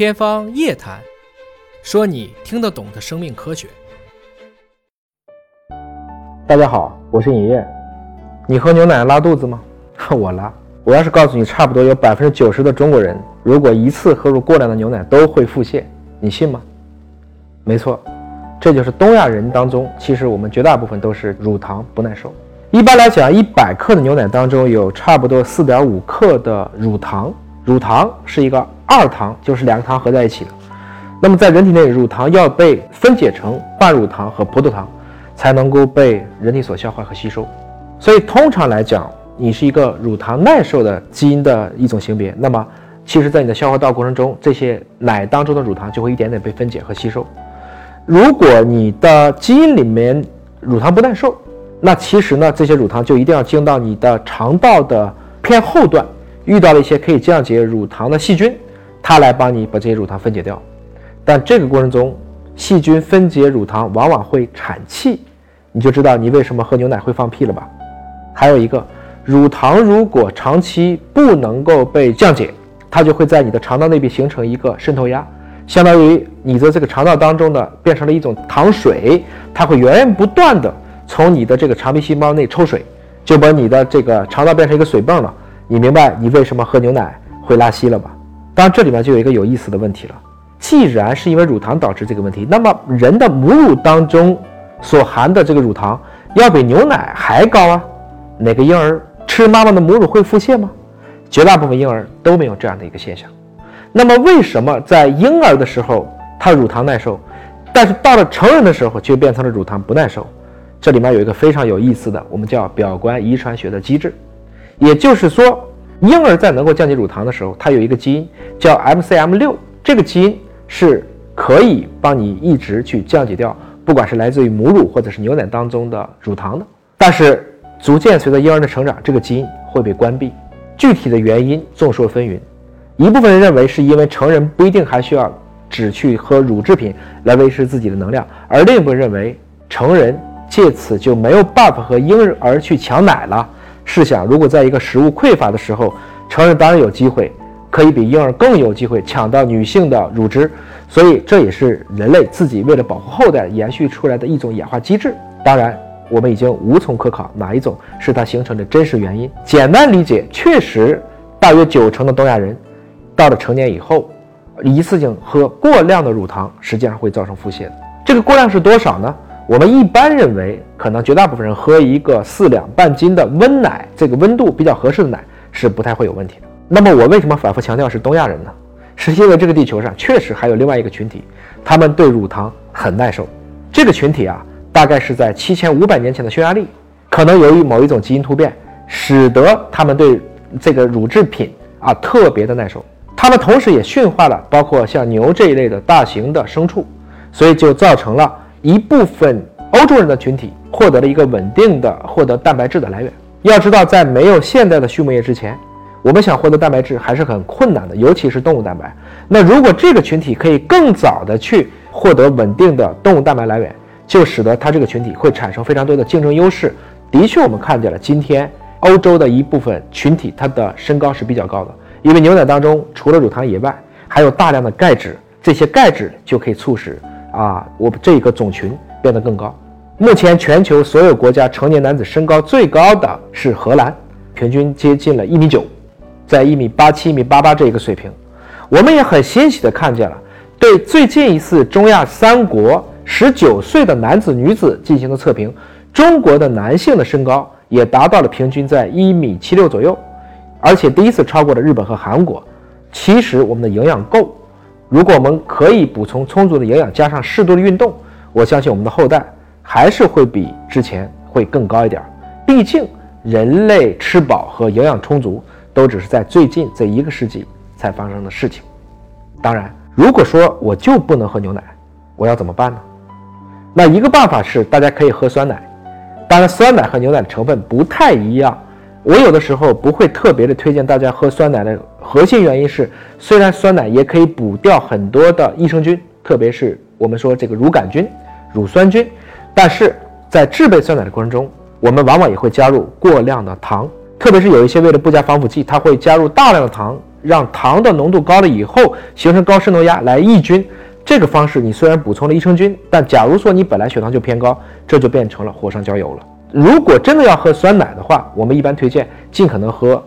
天方夜谭，说你听得懂的生命科学。大家好，我是尹烨。你喝牛奶拉肚子吗？我拉。我要是告诉你，差不多有百分之九十的中国人，如果一次喝入过量的牛奶都会腹泻，你信吗？没错，这就是东亚人当中，其实我们绝大部分都是乳糖不耐受。一般来讲，一百克的牛奶当中有差不多四点五克的乳糖，乳糖是一个二糖，就是两个糖合在一起的。那么在人体内，乳糖要被分解成半乳糖和葡萄糖，才能够被人体所消化和吸收。所以通常来讲，你是一个乳糖耐受的基因的一种型别，那么其实，在你的消化道过程中，这些奶当中的乳糖就会一点点被分解和吸收。如果你的基因里面乳糖不耐受，那其实呢，这些乳糖就一定要经到你的肠道的偏后段，遇到了一些可以降解乳糖的细菌，它来帮你把这些乳糖分解掉。但这个过程中，细菌分解乳糖往往会产气，你就知道你为什么喝牛奶会放屁了吧？还有一个。乳糖如果长期不能够被降解，它就会在你的肠道内壁形成一个渗透压，相当于你的这个肠道当中呢变成了一种糖水，它会源源不断的从你的这个肠壁细胞内抽水，就把你的这个肠道变成一个水泵了。你明白你为什么喝牛奶会拉稀了吧？当然这里面就有一个有意思的问题了，既然是因为乳糖导致这个问题，那么人的母乳当中所含的这个乳糖要比牛奶还高啊？哪个婴儿？吃妈妈的母乳会腹泻吗？绝大部分婴儿都没有这样的一个现象。那么为什么在婴儿的时候他乳糖耐受，但是到了成人的时候却变成了乳糖不耐受？这里面有一个非常有意思的，我们叫表观遗传学的机制。也就是说，婴儿在能够降解乳糖的时候，它有一个基因叫 MCM6，这个基因是可以帮你一直去降解掉，不管是来自于母乳或者是牛奶当中的乳糖的。但是逐渐随着婴儿的成长，这个基因会被关闭。具体的原因众说纷纭。一部分人认为是因为成人不一定还需要只去喝乳制品来维持自己的能量，而另一部分认为成人借此就没有办法和婴儿去抢奶了。试想，如果在一个食物匮乏的时候，成人当然有机会可以比婴儿更有机会抢到女性的乳汁。所以这也是人类自己为了保护后代延续出来的一种演化机制。当然。我们已经无从可考哪一种是它形成的真实原因。简单理解，确实，大约九成的东亚人到了成年以后，一次性喝过量的乳糖，实际上会造成腹泻。这个过量是多少呢？我们一般认为，可能绝大部分人喝一个四两半斤的温奶，这个温度比较合适的奶是不太会有问题的。那么我为什么反复强调是东亚人呢？是因为这个地球上确实还有另外一个群体，他们对乳糖很耐受。这个群体啊。大概是在七千五百年前的匈牙利，可能由于某一种基因突变，使得他们对这个乳制品啊特别的耐受。他们同时也驯化了包括像牛这一类的大型的牲畜，所以就造成了一部分欧洲人的群体获得了一个稳定的获得蛋白质的来源。要知道，在没有现代的畜牧业之前，我们想获得蛋白质还是很困难的，尤其是动物蛋白。那如果这个群体可以更早的去获得稳定的动物蛋白来源，就使得它这个群体会产生非常多的竞争优势。的确，我们看见了今天欧洲的一部分群体，它的身高是比较高的，因为牛奶当中除了乳糖以外，还有大量的钙质，这些钙质就可以促使啊，我们这个种群变得更高。目前全球所有国家成年男子身高最高的是荷兰，平均接近了一米九，在一米八七、一米八八这一个水平。我们也很欣喜地看见了，对最近一次中亚三国。十九岁的男子、女子进行的测评，中国的男性的身高也达到了平均在一米七六左右，而且第一次超过了日本和韩国。其实我们的营养够，如果我们可以补充充足的营养，加上适度的运动，我相信我们的后代还是会比之前会更高一点。毕竟人类吃饱和营养充足都只是在最近这一个世纪才发生的事情。当然，如果说我就不能喝牛奶，我要怎么办呢？那一个办法是，大家可以喝酸奶。当然，酸奶和牛奶的成分不太一样。我有的时候不会特别的推荐大家喝酸奶的核心原因是，虽然酸奶也可以补掉很多的益生菌，特别是我们说这个乳杆菌、乳酸菌，但是在制备酸奶的过程中，我们往往也会加入过量的糖，特别是有一些为了不加防腐剂，它会加入大量的糖让糖的浓度高了以后形成高渗透压来抑菌。这个方式你虽然补充了益生菌，但假如说你本来血糖就偏高，这就变成了火上浇油了。如果真的要喝酸奶的话，我们一般推荐尽可能喝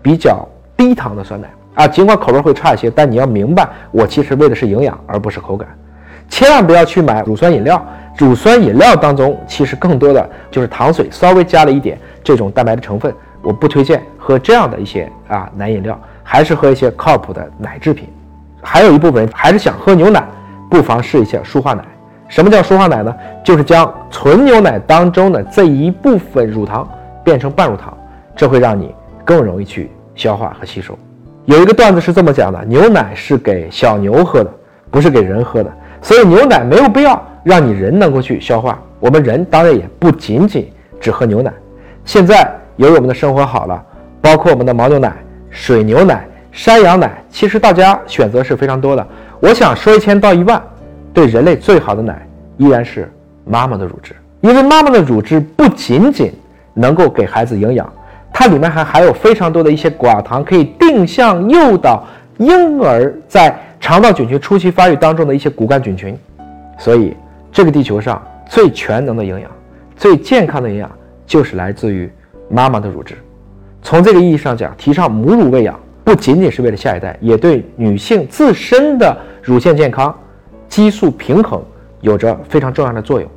比较低糖的酸奶啊，尽管口味会差一些，但你要明白，我其实为的是营养，而不是口感。千万不要去买乳酸饮料，乳酸饮料当中其实更多的就是糖水，稍微加了一点这种蛋白的成分。我不推荐喝这样的一些啊奶饮料，还是喝一些靠谱的奶制品。还有一部分人还是想喝牛奶。不妨试一下舒化奶。什么叫舒化奶呢？就是将纯牛奶当中的这一部分乳糖变成半乳糖，这会让你更容易去消化和吸收。有一个段子是这么讲的：牛奶是给小牛喝的，不是给人喝的。所以牛奶没有必要让你人能够去消化。我们人当然也不仅仅只喝牛奶。现在由于我们的生活好了，包括我们的牦牛奶、水牛奶、山羊奶，其实大家选择是非常多的。我想说一千道一万，对人类最好的奶依然是妈妈的乳汁，因为妈妈的乳汁不仅仅能够给孩子营养，它里面还含有非常多的一些寡糖，可以定向诱导婴儿在肠道菌群初期发育当中的一些骨干菌群。所以，这个地球上最全能的营养、最健康的营养，就是来自于妈妈的乳汁。从这个意义上讲，提倡母乳喂养。不仅仅是为了下一代，也对女性自身的乳腺健康、激素平衡有着非常重要的作用。